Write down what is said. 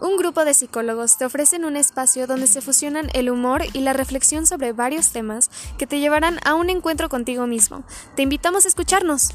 Un grupo de psicólogos te ofrecen un espacio donde se fusionan el humor y la reflexión sobre varios temas que te llevarán a un encuentro contigo mismo. Te invitamos a escucharnos.